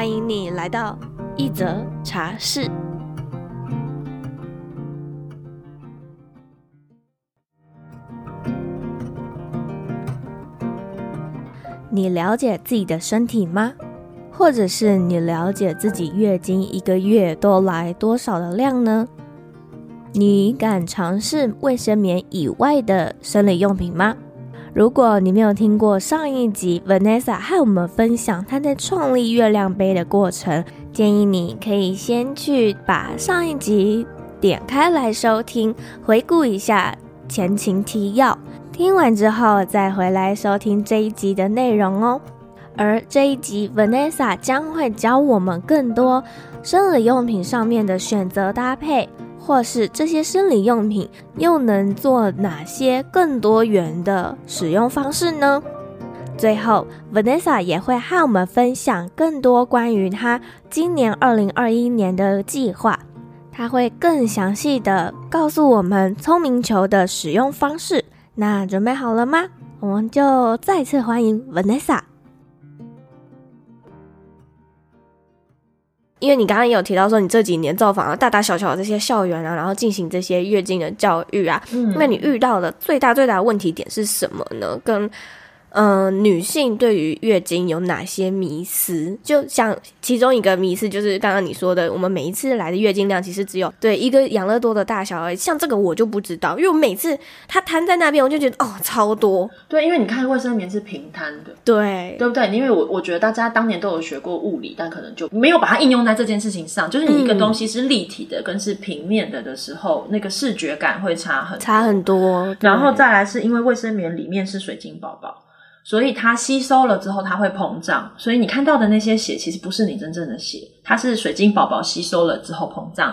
欢迎你来到一则茶室。你了解自己的身体吗？或者是你了解自己月经一个月都来多少的量呢？你敢尝试卫生棉以外的生理用品吗？如果你没有听过上一集，Vanessa 和我们分享她在创立月亮杯的过程，建议你可以先去把上一集点开来收听，回顾一下前情提要。听完之后再回来收听这一集的内容哦。而这一集，Vanessa 将会教我们更多生理用品上面的选择搭配。或是这些生理用品又能做哪些更多元的使用方式呢？最后，Vanessa 也会和我们分享更多关于她今年二零二一年的计划。她会更详细的告诉我们聪明球的使用方式。那准备好了吗？我们就再次欢迎 Vanessa。因为你刚刚也有提到说，你这几年造访了大大小小的这些校园啊，然后进行这些月经的教育啊，嗯，那你遇到的最大最大的问题点是什么呢？跟嗯、呃，女性对于月经有哪些迷思？就像其中一个迷思，就是刚刚你说的，我们每一次来的月经量其实只有对一个养乐多的大小而已。像这个我就不知道，因为我每次它摊在那边，我就觉得哦，超多。对，因为你看卫生棉是平摊的，对，对不对？因为我我觉得大家当年都有学过物理，但可能就没有把它应用在这件事情上。就是你一个东西是立体的，跟是平面的的时候，嗯、那个视觉感会差很差很多。然后再来是因为卫生棉里面是水晶宝宝。所以它吸收了之后，它会膨胀。所以你看到的那些血，其实不是你真正的血，它是水晶宝宝吸收了之后膨胀。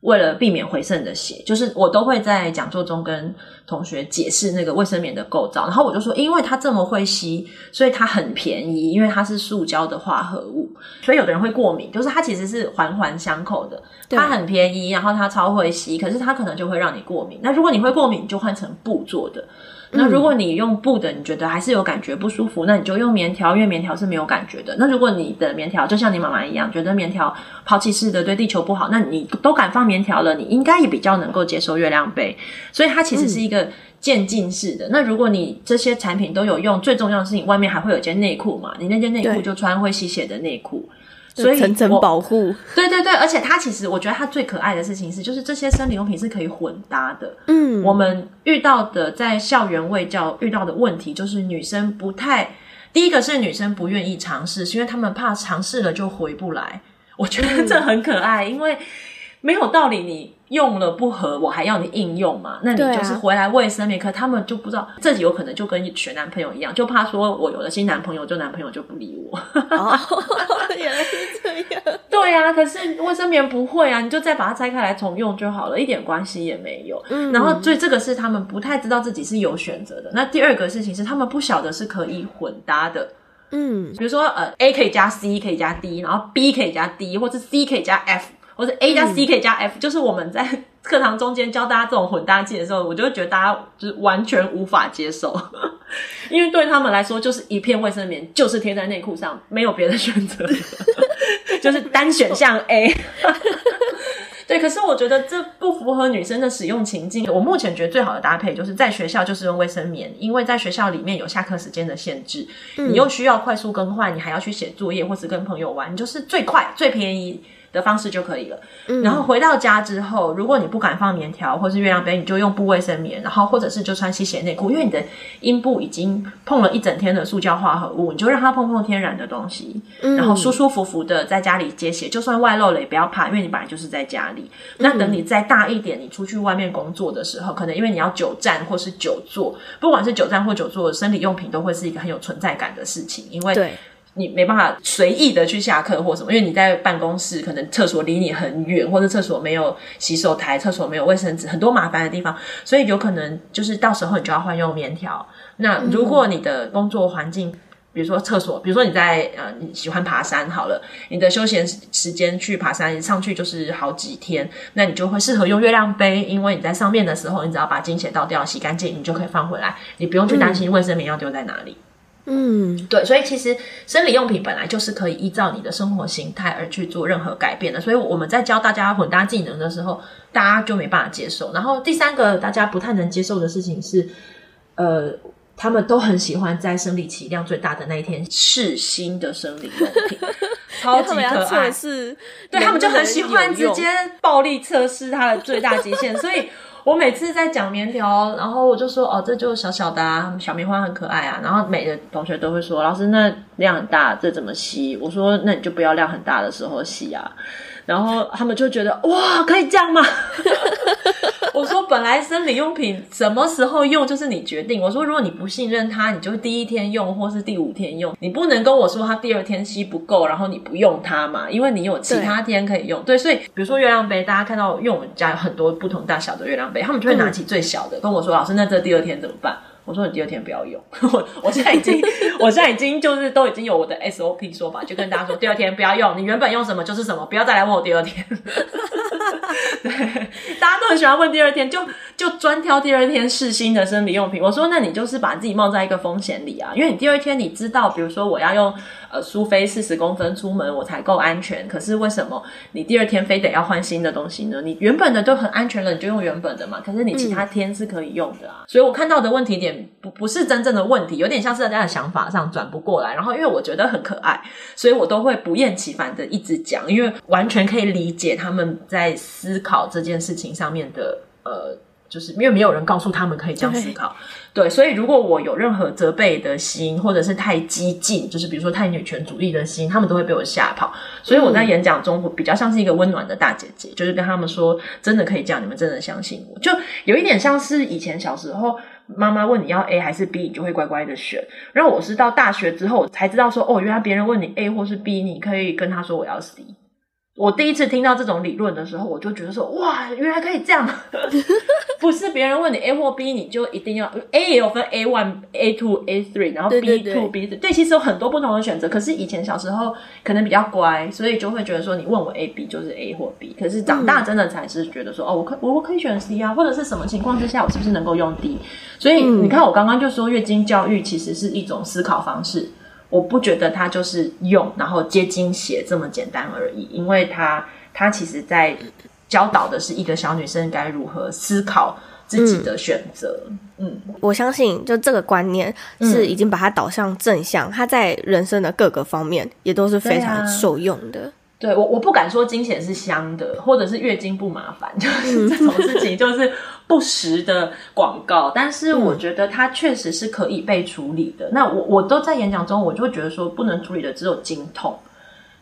为了避免回渗的血，就是我都会在讲座中跟同学解释那个卫生棉的构造。然后我就说，因为它这么会吸，所以它很便宜，因为它是塑胶的化合物。所以有的人会过敏，就是它其实是环环相扣的。它很便宜，然后它超会吸，可是它可能就会让你过敏。那如果你会过敏，就换成布做的。那如果你用布的，你觉得还是有感觉不舒服，那你就用棉条，因为棉条是没有感觉的。那如果你的棉条就像你妈妈一样，觉得棉条抛弃式的对地球不好，那你都敢放棉条了，你应该也比较能够接受月亮杯。所以它其实是一个渐进式的。那如果你这些产品都有用，最重要的是你外面还会有一件内裤嘛，你那件内裤就穿会吸血的内裤。所以层层保护，对对对，而且它其实我觉得它最可爱的事情是，就是这些生理用品是可以混搭的。嗯，我们遇到的在校园卫教遇到的问题，就是女生不太，第一个是女生不愿意尝试，是因为她们怕尝试了就回不来。我觉得这很可爱，因为没有道理你。用了不合，我还要你应用嘛？那你就是回来卫生棉，可他们就不知道，自己有可能就跟选男朋友一样，就怕说我有了新男朋友，就男朋友就不理我。哦，原来是这样。对呀，可是卫生棉不会啊，你就再把它拆开来重用就好了，一点关系也没有。嗯，然后所以这个是他们不太知道自己是有选择的。那第二个事情是，他们不晓得是可以混搭的。嗯，比如说呃，A 可以加 C，可以加 D，然后 B 可以加 D，或者 C 可以加 F。或者 A 加 C 可以加 F，、嗯、就是我们在课堂中间教大家这种混搭剂的时候，我就会觉得大家就是完全无法接受，因为对他们来说，就是一片卫生棉，就是贴在内裤上，没有别的选择，就是单选项 A。对，可是我觉得这不符合女生的使用情境。我目前觉得最好的搭配就是在学校就是用卫生棉，因为在学校里面有下课时间的限制，嗯、你又需要快速更换，你还要去写作业或是跟朋友玩，你就是最快最便宜的方式就可以了。嗯，然后回到家之后，如果你不敢放棉条或是月亮杯，你就用布卫生棉，然后或者是就穿吸血内裤，因为你的阴部已经碰了一整天的塑胶化合物，你就让它碰碰天然的东西，然后舒舒服服的在家里接血，就算外露了也不要怕，因为你本来就是在家里。那等你再大一点，你出去外面工作的时候，可能因为你要久站或是久坐，不管是久站或久坐，生理用品都会是一个很有存在感的事情，因为对。你没办法随意的去下课或什么，因为你在办公室，可能厕所离你很远，或者厕所没有洗手台，厕所没有卫生纸，很多麻烦的地方，所以有可能就是到时候你就要换用棉条。那如果你的工作环境，比如说厕所，比如说你在呃你喜欢爬山好了，你的休闲时间去爬山上去就是好几天，那你就会适合用月亮杯，因为你在上面的时候，你只要把经血倒掉、洗干净，你就可以放回来，你不用去担心卫生棉要丢在哪里。嗯，对，所以其实生理用品本来就是可以依照你的生活形态而去做任何改变的。所以我们在教大家混搭技能的时候，大家就没办法接受。然后第三个大家不太能接受的事情是，呃，他们都很喜欢在生理期量最大的那一天试新的生理用品，超级 可爱。是，对，他们就很喜欢直接暴力测试它的最大极限，所以。我每次在讲棉条，然后我就说哦，这就小小的啊，小棉花很可爱啊。然后每个同学都会说，老师那量很大，这怎么吸？我说那你就不要量很大的时候吸啊。然后他们就觉得哇，可以这样吗？我说本来生理用品什么时候用就是你决定。我说如果你不信任它，你就第一天用或是第五天用，你不能跟我说它第二天吸不够，然后你不用它嘛，因为你有其他天可以用。对，对，所以比如说月亮杯，大家看到，因为我们家有很多不同大小的月亮杯，他们就会拿起最小的，跟我说老师，那这第二天怎么办？我说你第二天不要用，我我现在已经，我现在已经就是都已经有我的 SOP 说法，就跟大家说第二天不要用，你原本用什么就是什么，不要再来问我第二天。对，大家都很喜欢问第二天，就就专挑第二天试新的生理用品。我说那你就是把自己冒在一个风险里啊，因为你第二天你知道，比如说我要用。呃，苏菲四十公分出门我才够安全。可是为什么你第二天非得要换新的东西呢？你原本的都很安全了，你就用原本的嘛。可是你其他天是可以用的啊。嗯、所以我看到的问题点不不是真正的问题，有点像是大家的想法上转不过来。然后因为我觉得很可爱，所以我都会不厌其烦的一直讲，因为完全可以理解他们在思考这件事情上面的呃。就是因为没有人告诉他们可以这样思考，对，对，所以如果我有任何责备的心，或者是太激进，就是比如说太女权主义的心，他们都会被我吓跑。所以我在演讲中，我比较像是一个温暖的大姐姐，就是跟他们说，真的可以这样，你们真的相信我，就有一点像是以前小时候妈妈问你要 A 还是 B，你就会乖乖的选。然后我是到大学之后才知道说，哦，原来别人问你 A 或是 B，你可以跟他说我要 C。我第一次听到这种理论的时候，我就觉得说，哇，原来可以这样。不是别人问你 A 或 B，你就一定要 A 也有分 A one、A two、A three，然后 B two、B。对，其实有很多不同的选择。可是以前小时候可能比较乖，所以就会觉得说，你问我 A、B 就是 A 或 B。可是长大真的才是觉得说，嗯、哦，我可我我可以选 C 啊，或者是什么情况之下，我是不是能够用 D？所以你看，我刚刚就说，月经教育其实是一种思考方式。我不觉得它就是用然后接经血这么简单而已，因为它它其实在教导的是一个小女生该如何思考自己的选择。嗯，嗯，我相信就这个观念是已经把它导向正向，它在人生的各个方面也都是非常受用的。对，我我不敢说金钱是香的，或者是月经不麻烦，就是这种事情就是不实的广告。但是我觉得它确实是可以被处理的。那我我都在演讲中，我就会觉得说，不能处理的只有经痛。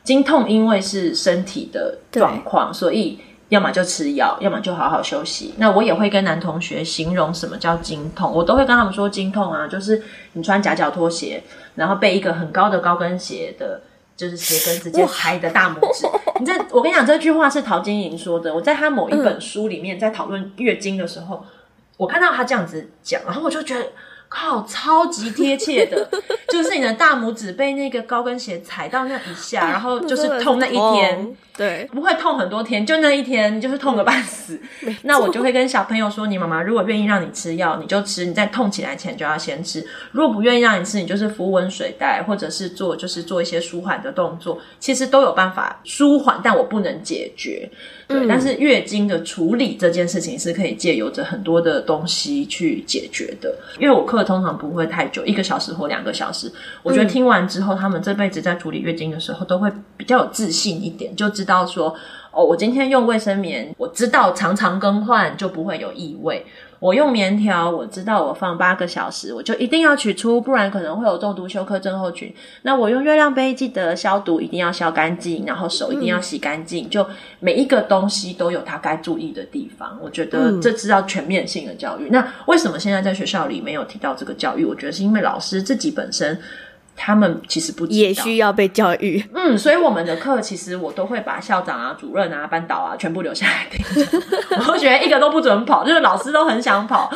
经痛因为是身体的状况，所以要么就吃药，要么就好好休息。那我也会跟男同学形容什么叫经痛，我都会跟他们说，经痛啊，就是你穿夹脚拖鞋，然后被一个很高的高跟鞋的。就是鞋跟直接踩你的大拇指，你这我跟你讲，这句话是陶晶莹说的。我在她某一本书里面在讨论月经的时候，我看到她这样子讲，然后我就觉得。靠，超级贴切的，就是你的大拇指被那个高跟鞋踩到那一下，然后就是痛那一天，对，不会痛很多天，就那一天就是痛个半死。那我就会跟小朋友说，你妈妈如果愿意让你吃药，你就吃，你在痛起来前就要先吃。如果不愿意让你吃，你就是敷温水袋，或者是做就是做一些舒缓的动作，其实都有办法舒缓，但我不能解决。对，但是月经的处理这件事情是可以借由着很多的东西去解决的。因为我课通常不会太久，一个小时或两个小时。我觉得听完之后，他们这辈子在处理月经的时候都会比较有自信一点，就知道说，哦，我今天用卫生棉，我知道常常更换就不会有异味。我用棉条，我知道我放八个小时，我就一定要取出，不然可能会有中毒休克症候群。那我用月亮杯，记得消毒，一定要消干净，然后手一定要洗干净。嗯、就每一个东西都有它该注意的地方。我觉得这是要全面性的教育。嗯、那为什么现在在学校里没有提到这个教育？我觉得是因为老师自己本身他们其实不知道，也需要被教育。嗯，所以我们的课其实我都会把校长啊、主任啊、班导啊全部留下来听。我觉得一个都不准跑，就是老师都很想跑。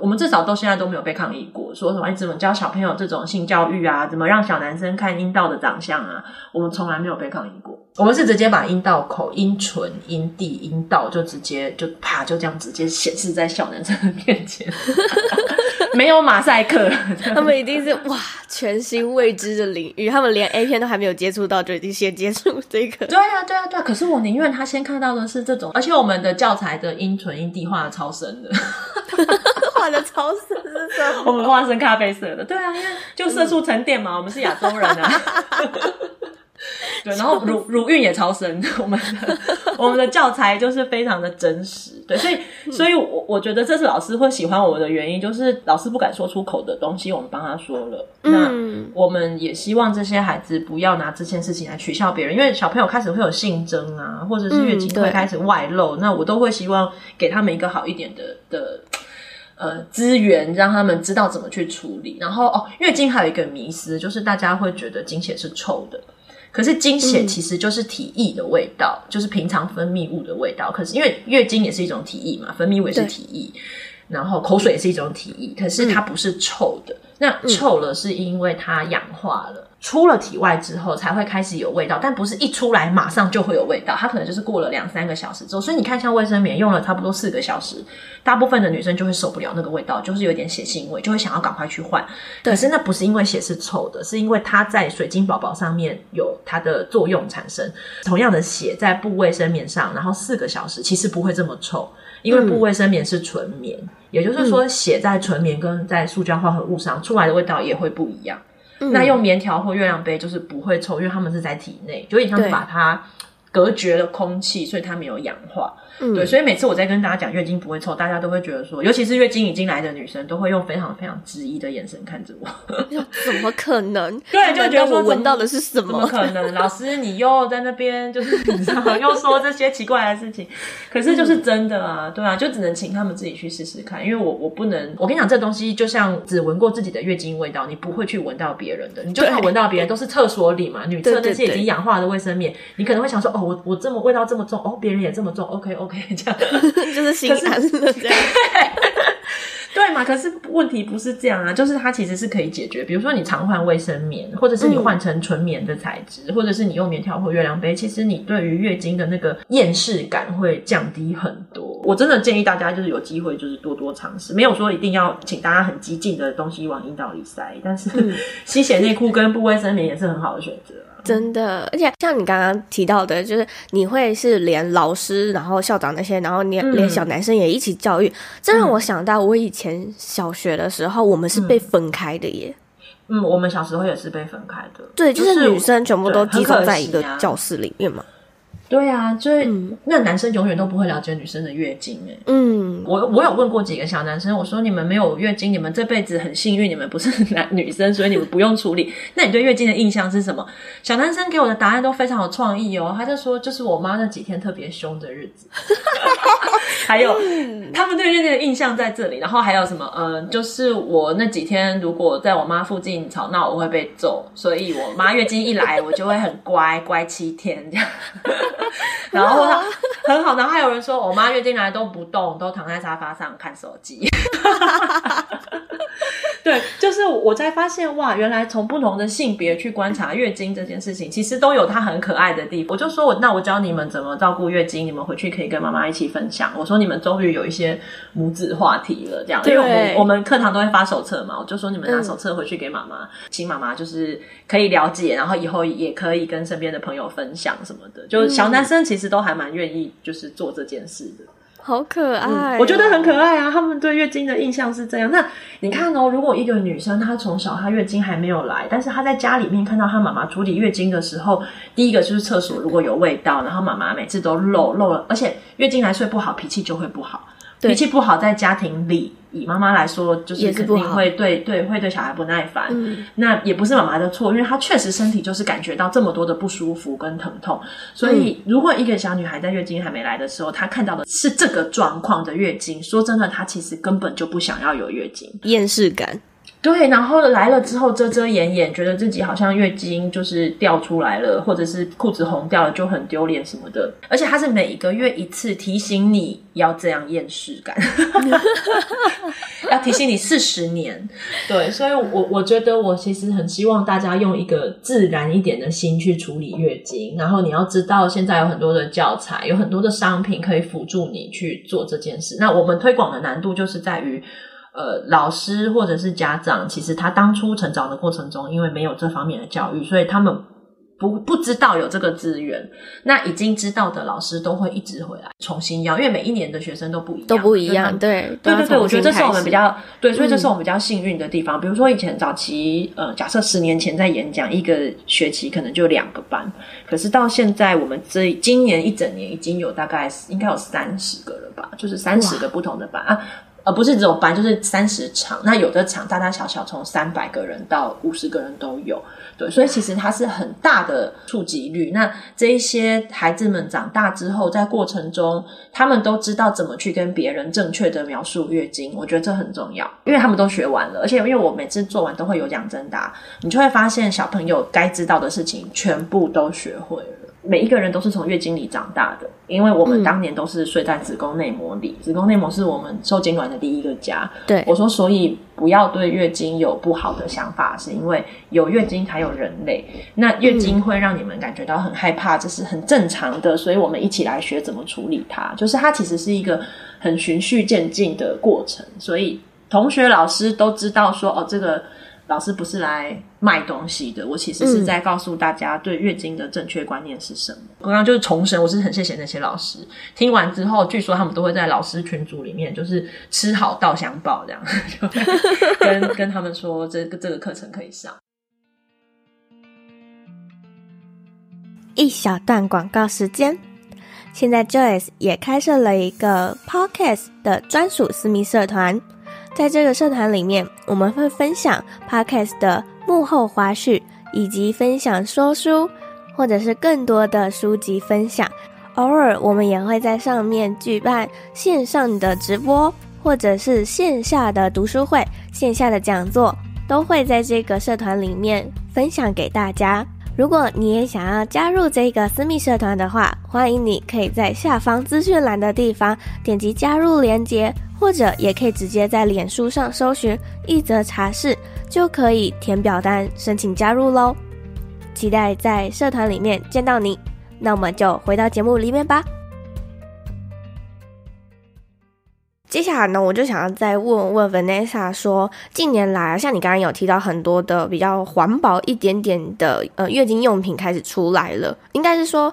我们至少到现在都没有被抗议过，说什么你怎么教小朋友这种性教育啊？怎么让小男生看阴道的长相啊？我们从来没有被抗议过。我们是直接把阴道口、阴唇、阴蒂、阴道就直接就啪就这样直接显示在小男生的面前。没有马赛克，他们一定是哇，全新未知的领域，他们连 A 片都还没有接触到，就已经先接触这个。对啊，对啊，对啊。可是我宁愿他先看到的是这种，而且我们的教材的音纯音地画的超深的，画的超深是什么？我们画成咖啡色的。对啊，因为就色素沉淀嘛，我们是亚洲人啊。对，然后乳 乳晕也超深，我们的我们的教材就是非常的真实，对，所以所以我我觉得这是老师会喜欢我的原因，就是老师不敢说出口的东西，我们帮他说了。那我们也希望这些孩子不要拿这件事情来取笑别人，因为小朋友开始会有性征啊，或者是月经会开始外露，那我都会希望给他们一个好一点的的呃资源，让他们知道怎么去处理。然后哦，月经还有一个迷思，就是大家会觉得经血是臭的。可是经血其实就是体液的味道，嗯、就是平常分泌物的味道。可是因为月经也是一种体液嘛，分泌物也是体液，然后口水也是一种体液，可是它不是臭的。嗯、那臭了是因为它氧化了。出了体外之后才会开始有味道，但不是一出来马上就会有味道，它可能就是过了两三个小时之后。所以你看，像卫生棉用了差不多四个小时，大部分的女生就会受不了那个味道，就是有点血腥味，就会想要赶快去换。可是那不是因为血是臭的，是因为它在水晶宝宝上面有它的作用产生。同样的血在布卫生棉上，然后四个小时其实不会这么臭，因为布卫生棉是纯棉，嗯、也就是说血在纯棉跟在塑胶化合物上出来的味道也会不一样。那用棉条或月亮杯就是不会臭，因为他们是在体内，就有点像是把它隔绝了空气，所以它没有氧化。嗯、对，所以每次我在跟大家讲月经不会臭，大家都会觉得说，尤其是月经已经来的女生，都会用非常非常质疑的眼神看着我。怎么可能？对，就觉得我闻到的是什么？怎么可能？老师，你又在那边就是你知道又说这些奇怪的事情，可是就是真的啊，对啊，就只能请他们自己去试试看，因为我我不能，我跟你讲，这东西就像只闻过自己的月经味道，你不会去闻到别人的，你就算闻到别人都是厕所里嘛，女厕那些已经氧化的卫生棉，你可能会想说，哦，我我这么味道这么重，哦，别人也这么重，OK OK 这样。就是心安的这样，对嘛？可是问题不是这样啊，就是它其实是可以解决。比如说你常换卫生棉，或者是你换成纯棉的材质，嗯、或者是你用棉条或月亮杯，其实你对于月经的那个厌世感会降低很多。我真的建议大家就是有机会就是多多尝试，没有说一定要请大家很激进的东西往阴道里塞，但是、嗯、吸血内裤跟不卫生棉也是很好的选择。真的，而且像你刚刚提到的，就是你会是连老师，然后校长那些，然后连、嗯、连小男生也一起教育，这让我想到我以前小学的时候，我们是被分开的耶。嗯，我们小时候也是被分开的。对，就是女生全部都集中在一个教室里面嘛。对啊，就是、嗯、那男生永远都不会了解女生的月经诶。嗯，我我有问过几个小男生，我说，你们没有月经，你们这辈子很幸运，你们不是男女生，所以你们不用处理。那你对月经的印象是什么？小男生给我的答案都非常有创意哦。他就说，就是我妈那几天特别凶的日子。还有，他们对月经的印象在这里。然后还有什么？嗯、呃，就是我那几天如果在我妈附近吵闹，我会被揍。所以我妈月经一来，我就会很乖，乖七天这样。然后他很好，然后还有人说我妈月经来都不动，都躺在沙发上看手机。对，就是我才发现哇，原来从不同的性别去观察月经这件事情，其实都有它很可爱的地方。我就说我那我教你们怎么照顾月经，你们回去可以跟妈妈一起分享。我说你们终于有一些母子话题了，这样，因为我们我们课堂都会发手册嘛，我就说你们拿手册回去给妈妈，请妈妈就是可以了解，然后以后也可以跟身边的朋友分享什么的。就小男生其实都还蛮愿意就是做这件事的。好可爱、哦嗯，我觉得很可爱啊！他们对月经的印象是这样。那你看哦，如果一个女生她从小她月经还没有来，但是她在家里面看到她妈妈处理月经的时候，第一个就是厕所如果有味道，然后妈妈每次都漏漏了，而且月经来睡不好，脾气就会不好。脾气不好，在家庭里，以妈妈来说，就是肯定会对对会对小孩不耐烦。嗯，那也不是妈妈的错，因为她确实身体就是感觉到这么多的不舒服跟疼痛。所以，如果一个小女孩在月经还没来的时候，她看到的是这个状况的月经，说真的，她其实根本就不想要有月经，厌世感。对，然后来了之后遮遮掩掩，觉得自己好像月经就是掉出来了，或者是裤子红掉了就很丢脸什么的。而且它是每一个月一次提醒你要这样厌世感，要提醒你四十年。对，所以我我觉得我其实很希望大家用一个自然一点的心去处理月经。然后你要知道，现在有很多的教材，有很多的商品可以辅助你去做这件事。那我们推广的难度就是在于。呃，老师或者是家长，其实他当初成长的过程中，因为没有这方面的教育，所以他们不不知道有这个资源。那已经知道的老师都会一直回来重新要，因为每一年的学生都不一样，都不一样。对对对对，我觉得这是我们比较对，所以这是我们比较幸运的地方。嗯、比如说以前早期，呃，假设十年前在演讲，一个学期可能就两个班，可是到现在我们这今年一整年已经有大概应该有三十个了吧，就是三十个不同的班啊。而不是只有班，就是三十场。那有的场大大小小，从三百个人到五十个人都有。对，所以其实它是很大的触及率。那这一些孩子们长大之后，在过程中，他们都知道怎么去跟别人正确的描述月经。我觉得这很重要，因为他们都学完了。而且因为我每次做完都会有讲真答，你就会发现小朋友该知道的事情全部都学会了。每一个人都是从月经里长大的，因为我们当年都是睡在子宫内膜里，嗯、子宫内膜是我们受精卵的第一个家。对，我说，所以不要对月经有不好的想法，是因为有月经才有人类。那月经会让你们感觉到很害怕，这是很正常的，所以我们一起来学怎么处理它。就是它其实是一个很循序渐进的过程，所以同学、老师都知道说，哦，这个。老师不是来卖东西的，我其实是在告诉大家对月经的正确观念是什么。我刚刚就是重申，我是很谢谢那些老师。听完之后，据说他们都会在老师群组里面，就是吃好稻香报这样，就跟跟他们说这个这个课程可以上。一小段广告时间，现在 Joyce 也开设了一个 Podcast 的专属私密社团。在这个社团里面，我们会分享 Podcast 的幕后花絮，以及分享说书，或者是更多的书籍分享。偶尔，我们也会在上面举办线上的直播，或者是线下的读书会、线下的讲座，都会在这个社团里面分享给大家。如果你也想要加入这个私密社团的话，欢迎你可以在下方资讯栏的地方点击加入链接。或者也可以直接在脸书上搜寻一则茶室，就可以填表单申请加入喽。期待在社团里面见到你。那我们就回到节目里面吧。接下来呢，我就想要再问问 Vanessa 说，近年来啊，像你刚刚有提到很多的比较环保一点点的呃月经用品开始出来了，应该是说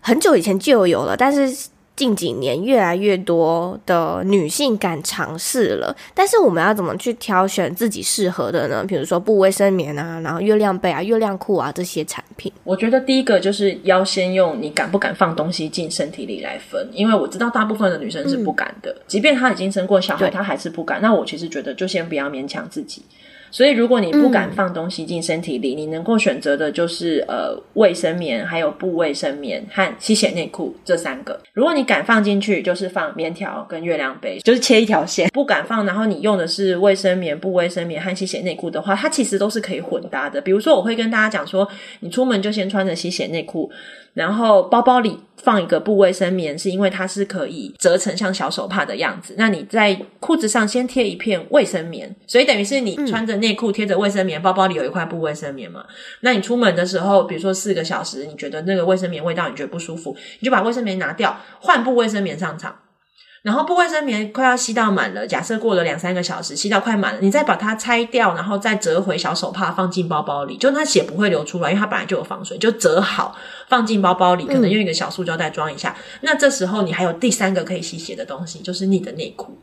很久以前就有了，但是。近几年，越来越多的女性敢尝试了，但是我们要怎么去挑选自己适合的呢？比如说布卫生棉啊，然后月亮被啊、月亮裤啊这些产品。我觉得第一个就是要先用你敢不敢放东西进身体里来分，因为我知道大部分的女生是不敢的，嗯、即便她已经生过小孩，她还是不敢。那我其实觉得就先不要勉强自己。所以，如果你不敢放东西进身体里，嗯、你能够选择的就是呃卫生棉，还有不卫生棉和吸血内裤这三个。如果你敢放进去，就是放棉条跟月亮杯，就是切一条线。不敢放，然后你用的是卫生棉、不卫生棉和吸血内裤的话，它其实都是可以混搭的。比如说，我会跟大家讲说，你出门就先穿着吸血内裤。然后包包里放一个布卫生棉，是因为它是可以折成像小手帕的样子。那你在裤子上先贴一片卫生棉，所以等于是你穿着内裤贴着卫生棉，包包里有一块布卫生棉嘛。那你出门的时候，比如说四个小时，你觉得那个卫生棉味道你觉得不舒服，你就把卫生棉拿掉，换布卫生棉上场。然后布卫生棉快要吸到满了，假设过了两三个小时，吸到快满了，你再把它拆掉，然后再折回小手帕，放进包包里，就它血不会流出来，因为它本来就有防水，就折好放进包包里，可能用一个小塑胶袋装一下。嗯、那这时候你还有第三个可以吸血的东西，就是你的内裤，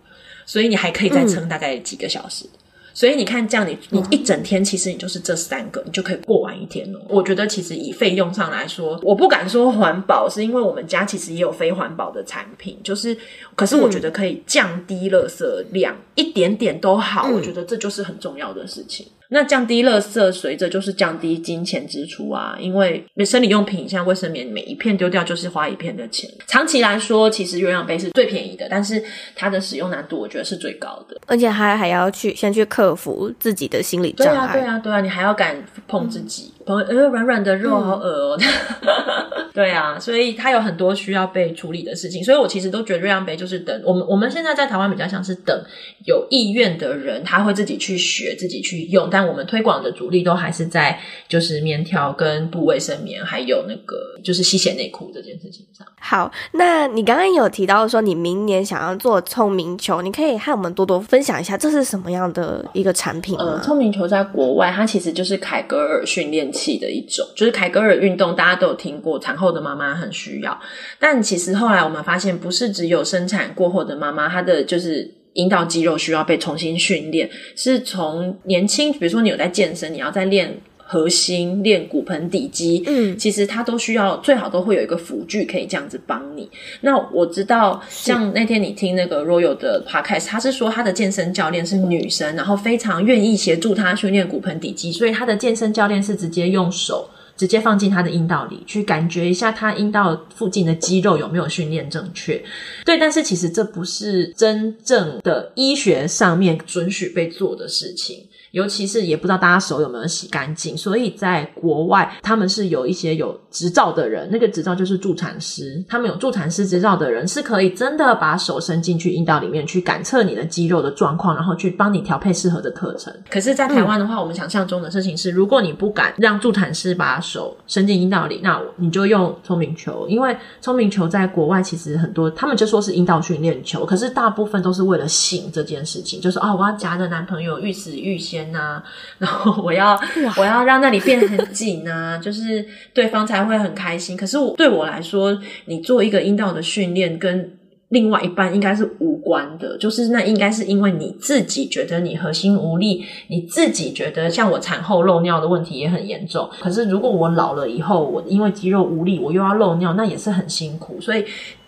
所以你还可以再撑大概几个小时。嗯所以你看，这样你你一整天，其实你就是这三个，你就可以过完一天了。我觉得其实以费用上来说，我不敢说环保，是因为我们家其实也有非环保的产品，就是，可是我觉得可以降低垃圾量一点点都好，我觉得这就是很重要的事情。那降低垃圾，随着就是降低金钱支出啊，因为生理用品像卫生棉，每一片丢掉就是花一片的钱。长期来说，其实鸳鸯杯是最便宜的，但是它的使用难度我觉得是最高的，而且还还要去先去克服自己的心理障碍。对啊，对啊，对啊，你还要敢碰自己，碰呃软软的肉好恶哦。嗯、对啊，所以它有很多需要被处理的事情，所以我其实都觉得月亮杯就是等我们我们现在在台湾比较像是等有意愿的人，他会自己去学，自己去用，但我们推广的主力都还是在就是棉条跟布卫生棉，还有那个就是吸血内裤这件事情上。好，那你刚刚有提到说你明年想要做聪明球，你可以和我们多多分享一下这是什么样的一个产品吗？呃，聪明球在国外它其实就是凯格尔训练气的一种，就是凯格尔运动大家都有听过，产后的妈妈很需要。但其实后来我们发现，不是只有生产过后的妈妈，她的就是。阴道肌肉需要被重新训练，是从年轻，比如说你有在健身，你要在练核心、练骨盆底肌，嗯，其实它都需要最好都会有一个辅具可以这样子帮你。那我知道，像那天你听那个 Royal 的 Podcast，他是说他的健身教练是女生，然后非常愿意协助他训练骨盆底肌，所以他的健身教练是直接用手。直接放进他的阴道里去，感觉一下他阴道附近的肌肉有没有训练正确。对，但是其实这不是真正的医学上面准许被做的事情。尤其是也不知道大家手有没有洗干净，所以在国外他们是有一些有执照的人，那个执照就是助产师，他们有助产师执照的人是可以真的把手伸进去阴道里面去感测你的肌肉的状况，然后去帮你调配适合的课程。可是，在台湾的话，我们想象中的事情是，如果你不敢让助产师把手伸进阴道里，那你就用聪明球，因为聪明球在国外其实很多，他们就说是阴道训练球，可是大部分都是为了性这件事情，就是哦，我要夹着男朋友欲死欲仙。呐，然后我要我要让那里变得很紧呐，就是对方才会很开心。可是我对我来说，你做一个阴道的训练，跟另外一半应该是无关的。就是那应该是因为你自己觉得你核心无力，你自己觉得像我产后漏尿的问题也很严重。可是如果我老了以后，我因为肌肉无力，我又要漏尿，那也是很辛苦。所以。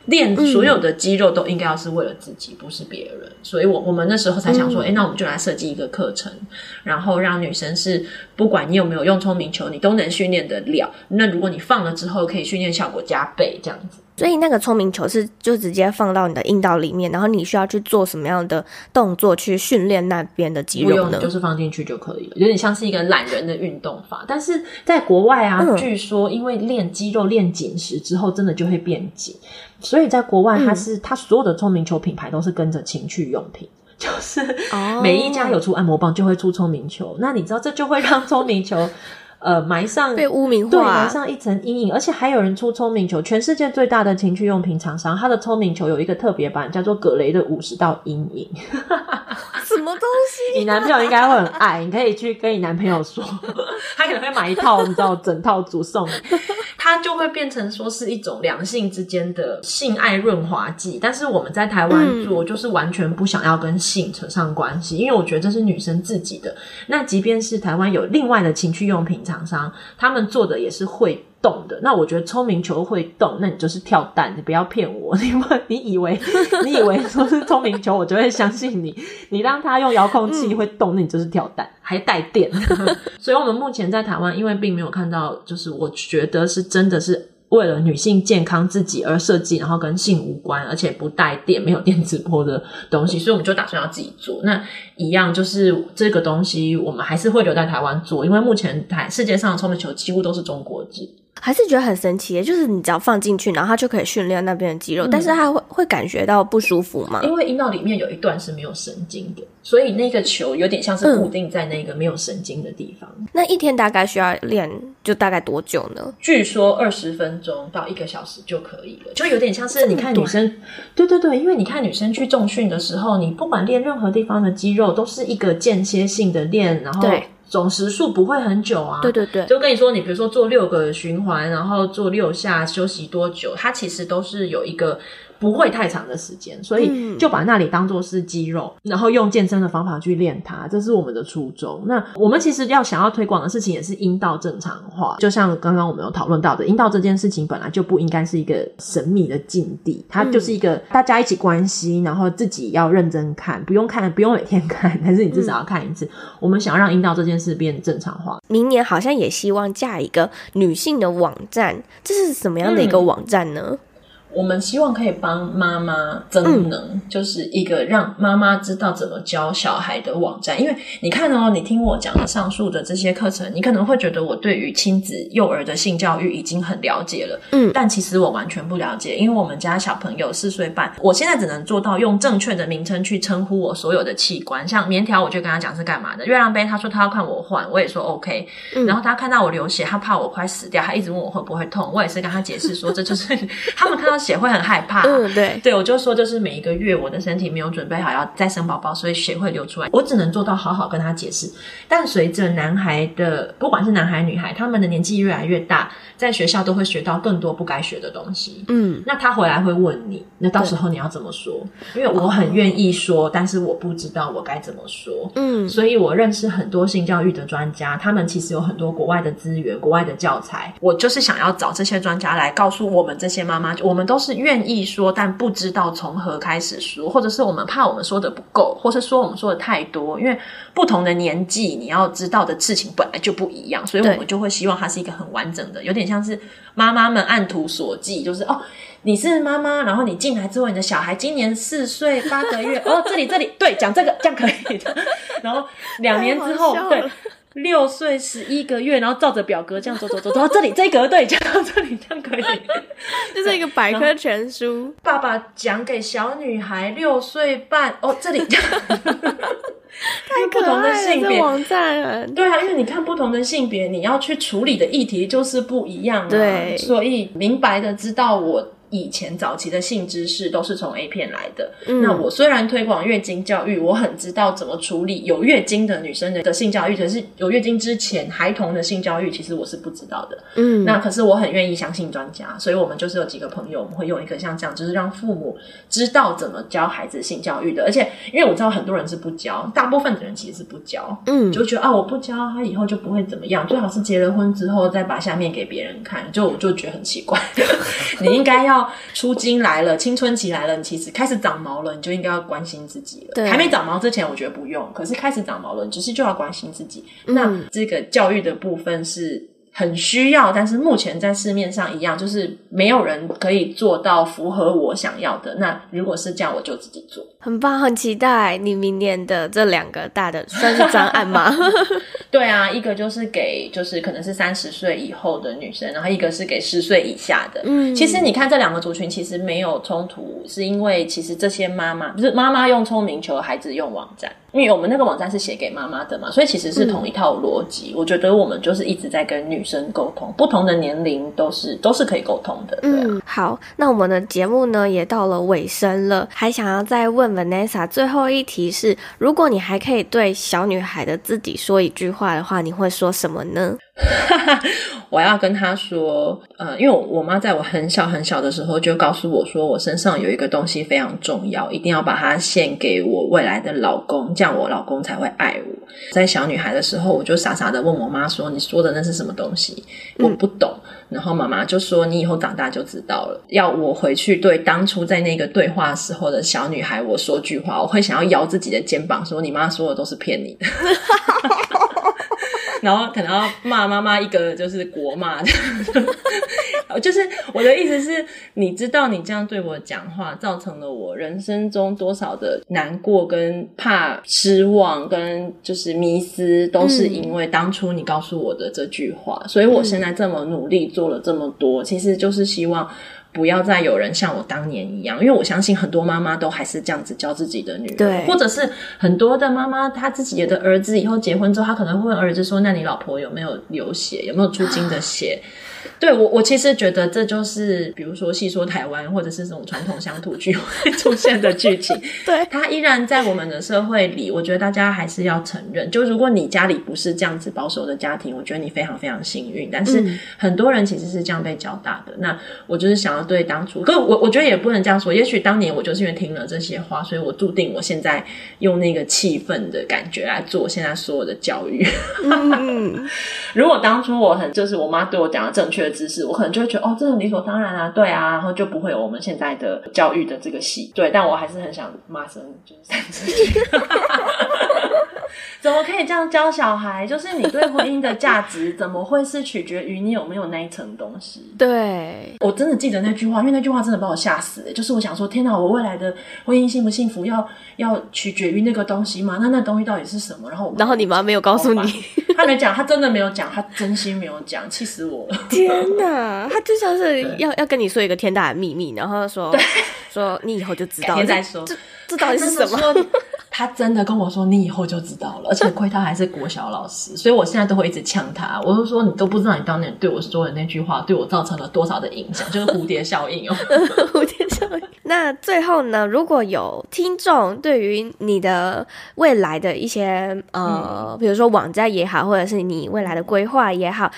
练所有的肌肉都应该要是为了自己，不是别人。所以我我们那时候才想说，哎、嗯，那我们就来设计一个课程，然后让女生是不管你有没有用聪明球，你都能训练得了。那如果你放了之后，可以训练效果加倍，这样子。所以那个聪明球是就直接放到你的阴道里面，然后你需要去做什么样的动作去训练那边的肌肉呢？就是放进去就可以了，有点像是一个懒人的运动法。但是在国外啊，嗯、据说因为练肌肉练紧实之后，真的就会变紧。所以在国外，它是、嗯、它所有的聪明球品牌都是跟着情趣用品，就是每一家有出按摩棒就会出聪明球。那你知道这就会让聪明球。呃，埋上被污名化，对，埋上一层阴影，而且还有人出聪明球，全世界最大的情趣用品厂商，它的聪明球有一个特别版，叫做葛雷的五十道阴影。什么东西？你男朋友应该会很爱，你可以去跟你男朋友说，他可能会买一套，你知道，整套组送。它就会变成说是一种两性之间的性爱润滑剂，但是我们在台湾做，就是完全不想要跟性扯上关系，嗯，因为我觉得这是女生自己的。那即便是台湾有另外的情趣用品厂商，他们做的也是会动的。那我觉得聪明球会动，那你就是跳蛋，你不要骗我，因为你以为你以为说是聪明球，我就会相信你。你让他用遥控器会动，那你就是跳蛋，还带电。所以我们目前在台湾，因为并没有看到，就是我觉得是真的是。为了女性健康自己而设计，然后跟性无关，而且不带电、没有电磁波的东西，所以我们就打算要自己做。那一样就是这个东西，我们还是会留在台湾做，因为目前台世界上的聪明球几乎都是中国制。还是觉得很神奇，就是你只要放进去，然后它就可以训练那边的肌肉，嗯、但是它会会感觉到不舒服吗？因为阴道里面有一段是没有神经的，所以那个球有点像是固定在那个没有神经的地方。嗯、那一天大概需要练，就大概多久呢？据说二十分钟到一个小时就可以了，就有点像是你看女生，对对对，因为你看女生去重训的时候，你不管练任何地方的肌肉，都是一个间歇性的练，然后对。总时数不会很久啊，对对对，就跟你说，你比如说做六个循环，然后做六下休息多久，它其实都是有一个不会太长的时间，所以就把那里当做是肌肉，然后用健身的方法去练它，这是我们的初衷。那我们其实要想要推广的事情也是阴道正常化，就像刚刚我们有讨论到的，阴道这件事情本来就不应该是一个神秘的禁地，它就是一个大家一起关心，然后自己要认真看，不用看，不用每天看，但是你至少要看一次。我们想要让阴道这件事变正常化。明年好像也希望架一个女性的网站，这是什么样的一个网站呢？嗯我们希望可以帮妈妈增能，嗯、就是一个让妈妈知道怎么教小孩的网站。因为你看哦，你听我讲的上述的这些课程，你可能会觉得我对于亲子幼儿的性教育已经很了解了，嗯，但其实我完全不了解，因为我们家小朋友四岁半，我现在只能做到用正确的名称去称呼我所有的器官，像棉条，我就跟他讲是干嘛的；月亮杯，他说他要看我换，我也说 OK。嗯、然后他看到我流血，他怕我快死掉，他一直问我会不会痛，我也是跟他解释说，这就是 他们看到。血会很害怕，嗯，对，对，我就说，就是每一个月我的身体没有准备好要再生宝宝，所以血会流出来。我只能做到好好跟他解释。但随着男孩的，不管是男孩女孩，他们的年纪越来越大，在学校都会学到更多不该学的东西。嗯，那他回来会问你，那到时候你要怎么说？因为我很愿意说，但是我不知道我该怎么说。嗯，所以我认识很多性教育的专家，他们其实有很多国外的资源、国外的教材。我就是想要找这些专家来告诉我们这些妈妈，我们。都是愿意说，但不知道从何开始说，或者是我们怕我们说的不够，或是说我们说的太多。因为不同的年纪，你要知道的事情本来就不一样，所以我们就会希望它是一个很完整的，有点像是妈妈们按图索骥，就是哦，你是妈妈，然后你进来之后，你的小孩今年四岁八个月，哦，这里这里对，讲这个这样可以的，然后两年之后 对。六岁十一个月，然后照着表格这样走走走走到这里这一格，对，讲到这里这样可以，就是一个百科全书。爸爸讲给小女孩六岁半哦，这里这样，太不同的性别。网站，对啊，因为你看不同的性别，你要去处理的议题就是不一样，对，所以明白的知道我。以前早期的性知识都是从 A 片来的。嗯、那我虽然推广月经教育，我很知道怎么处理有月经的女生的性教育，可是有月经之前孩童的性教育，其实我是不知道的。嗯，那可是我很愿意相信专家，所以我们就是有几个朋友，我们会用一个像这样，就是让父母知道怎么教孩子性教育的。而且，因为我知道很多人是不教，大部分的人其实是不教。嗯，就觉得啊，我不教他以后就不会怎么样，最好是结了婚之后再把下面给别人看，就我就觉得很奇怪。你应该要。初经来了，青春期来了，你其实开始长毛了，你就应该要关心自己了。对，还没长毛之前，我觉得不用。可是开始长毛了，你只是就要关心自己。嗯、那这个教育的部分是。很需要，但是目前在市面上一样，就是没有人可以做到符合我想要的。那如果是这样，我就自己做。很棒，很期待你明年的这两个大的算是专案吗？对啊，一个就是给就是可能是三十岁以后的女生，然后一个是给十岁以下的。嗯，其实你看这两个族群其实没有冲突，是因为其实这些妈妈就是妈妈用聪明求孩子用网站。因为我们那个网站是写给妈妈的嘛，所以其实是同一套逻辑。嗯、我觉得我们就是一直在跟女生沟通，不同的年龄都是都是可以沟通的。嗯，好，那我们的节目呢也到了尾声了，还想要再问 Vanessa 最后一题是：如果你还可以对小女孩的自己说一句话的话，你会说什么呢？我要跟他说，呃，因为我妈在我很小很小的时候就告诉我说，我身上有一个东西非常重要，一定要把它献给我未来的老公，这样我老公才会爱我。在小女孩的时候，我就傻傻的问我妈说：“你说的那是什么东西？”我不懂。嗯、然后妈妈就说：“你以后长大就知道了。”要我回去对当初在那个对话时候的小女孩我说句话，我会想要摇自己的肩膀说：“你妈说的都是骗你的。”然后可能要骂妈妈一个就是国骂，就是我的意思是，你知道你这样对我讲话，造成了我人生中多少的难过跟怕失望跟就是迷失，都是因为当初你告诉我的这句话，所以我现在这么努力做了这么多，其实就是希望。不要再有人像我当年一样，因为我相信很多妈妈都还是这样子教自己的女儿，对，或者是很多的妈妈，她自己的儿子以后结婚之后，她可能会问儿子说：“那你老婆有没有流血？有没有出精的 血？”对，我，我其实觉得这就是，比如说戏说台湾，或者是这种传统乡土剧会出现的剧情。对，它依然在我们的社会里。我觉得大家还是要承认，就如果你家里不是这样子保守的家庭，我觉得你非常非常幸运。但是很多人其实是这样被教大的。那我就是想要对当初，可我我觉得也不能这样说。也许当年我就是因为听了这些话，所以我注定我现在用那个气氛的感觉来做现在所有的教育。嗯、如果当初我很就是我妈对我讲的正确的知识，我可能就会觉得哦，这很理所当然啊，对啊，然后就不会有我们现在的教育的这个戏。对，但我还是很想骂声就是三字经。怎么可以这样教小孩？就是你对婚姻的价值，怎么会是取决于你有没有那一层东西？对，我真的记得那句话，因为那句话真的把我吓死了。就是我想说，天哪，我未来的婚姻幸不幸福，要要取决于那个东西吗？那那东西到底是什么？然后，然后你妈没有告诉你，她没讲，她真的没有讲，她真心没有讲，气死我了！天哪，她就像是要要跟你说一个天大的秘密，然后说说你以后就知道了，再说这这到底是什么？他真的跟我说：“你以后就知道了。”而且亏他还是国小老师，所以我现在都会一直呛他。我就说：“你都不知道你当年对我说的那句话，对我造成了多少的影响，就是蝴蝶效应哦。”蝴蝶效应。那最后呢？如果有听众对于你的未来的一些呃，嗯、比如说网站也好，或者是你未来的规划也好，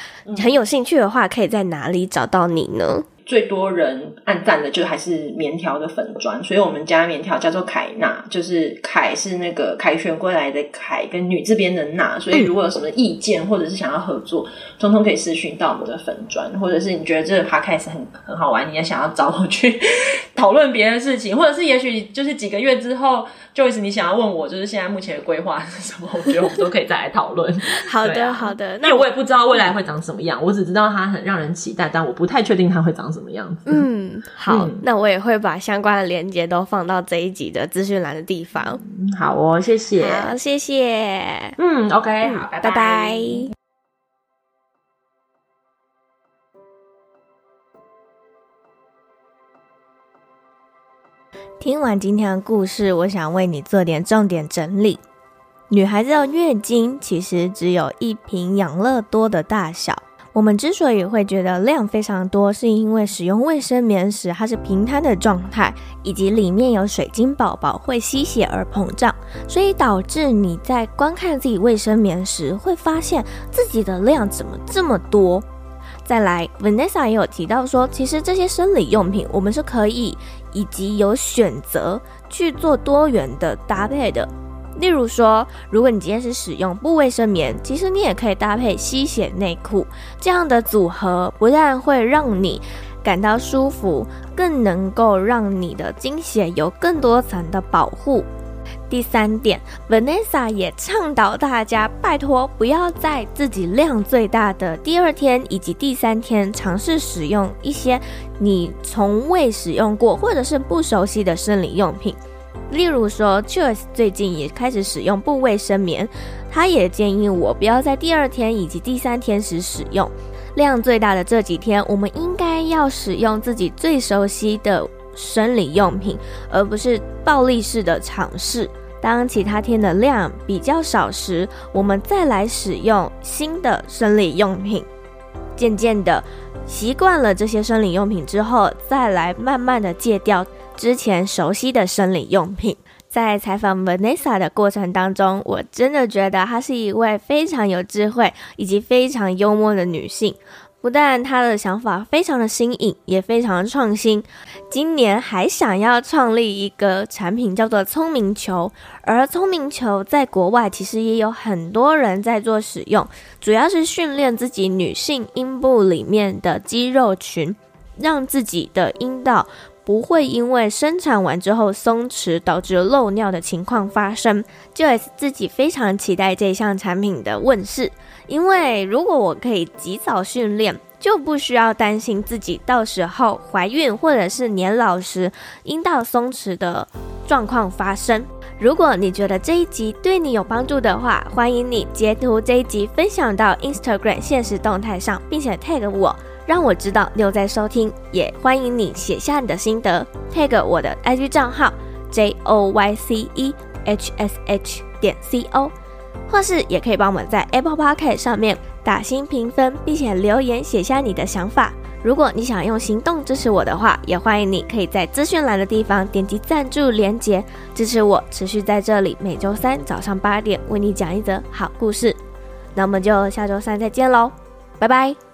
很有兴趣的话，可以在哪里找到你呢？最多人按赞的就还是棉条的粉砖，所以我们家棉条叫做凯娜，就是凯是那个凯旋归来的凯，跟女这边的娜，所以如果有什么意见或者是想要合作，通通可以私讯到我们的粉砖，或者是你觉得这个 podcast 很很好玩，你也想要找我去 讨论别的事情，或者是也许就是几个月之后。就是你想要问我，就是现在目前的规划是什么？我觉得我们都可以再来讨论。好的，啊、好的。那因为我也不知道未来会长什么样，嗯、我只知道它很让人期待，但我不太确定它会长什么样子。嗯，好，嗯、那我也会把相关的链接都放到这一集的资讯栏的地方。嗯、好哦，谢谢，好，谢谢。嗯，OK，好，拜拜。拜拜。听完今天的故事，我想为你做点重点整理。女孩子的月经其实只有一瓶养乐多的大小。我们之所以会觉得量非常多，是因为使用卫生棉时它是平摊的状态，以及里面有水晶宝宝会吸血而膨胀，所以导致你在观看自己卫生棉时，会发现自己的量怎么这么多。再来，Vanessa 也有提到说，其实这些生理用品我们是可以以及有选择去做多元的搭配的。例如说，如果你今天是使用不卫生棉，其实你也可以搭配吸血内裤，这样的组合不但会让你感到舒服，更能够让你的经血有更多层的保护。第三点，Vanessa 也倡导大家，拜托不要在自己量最大的第二天以及第三天尝试使用一些你从未使用过或者是不熟悉的生理用品。例如说，Choice 最近也开始使用布卫生棉，他也建议我不要在第二天以及第三天时使用。量最大的这几天，我们应该要使用自己最熟悉的生理用品，而不是暴力式的尝试。当其他天的量比较少时，我们再来使用新的生理用品。渐渐的习惯了这些生理用品之后，再来慢慢的戒掉之前熟悉的生理用品。在采访 Vanessa 的过程当中，我真的觉得她是一位非常有智慧以及非常幽默的女性。不但他的想法非常的新颖，也非常的创新。今年还想要创立一个产品，叫做聪明球。而聪明球在国外其实也有很多人在做使用，主要是训练自己女性阴部里面的肌肉群，让自己的阴道不会因为生产完之后松弛导致漏尿的情况发生。Joyce 自己非常期待这项产品的问世。因为如果我可以及早训练，就不需要担心自己到时候怀孕或者是年老时阴道松弛的状况发生。如果你觉得这一集对你有帮助的话，欢迎你截图这一集分享到 Instagram 现实动态上，并且 tag 我，让我知道你有在收听。也欢迎你写下你的心得，tag 我的 IG 账号 J O Y C E H S H 点 C O。或是也可以帮我们在 Apple Podcast 上面打星评分，并且留言写下你的想法。如果你想用行动支持我的话，也欢迎你可以在资讯栏的地方点击赞助连结，支持我持续在这里每周三早上八点为你讲一则好故事。那我们就下周三再见喽，拜拜。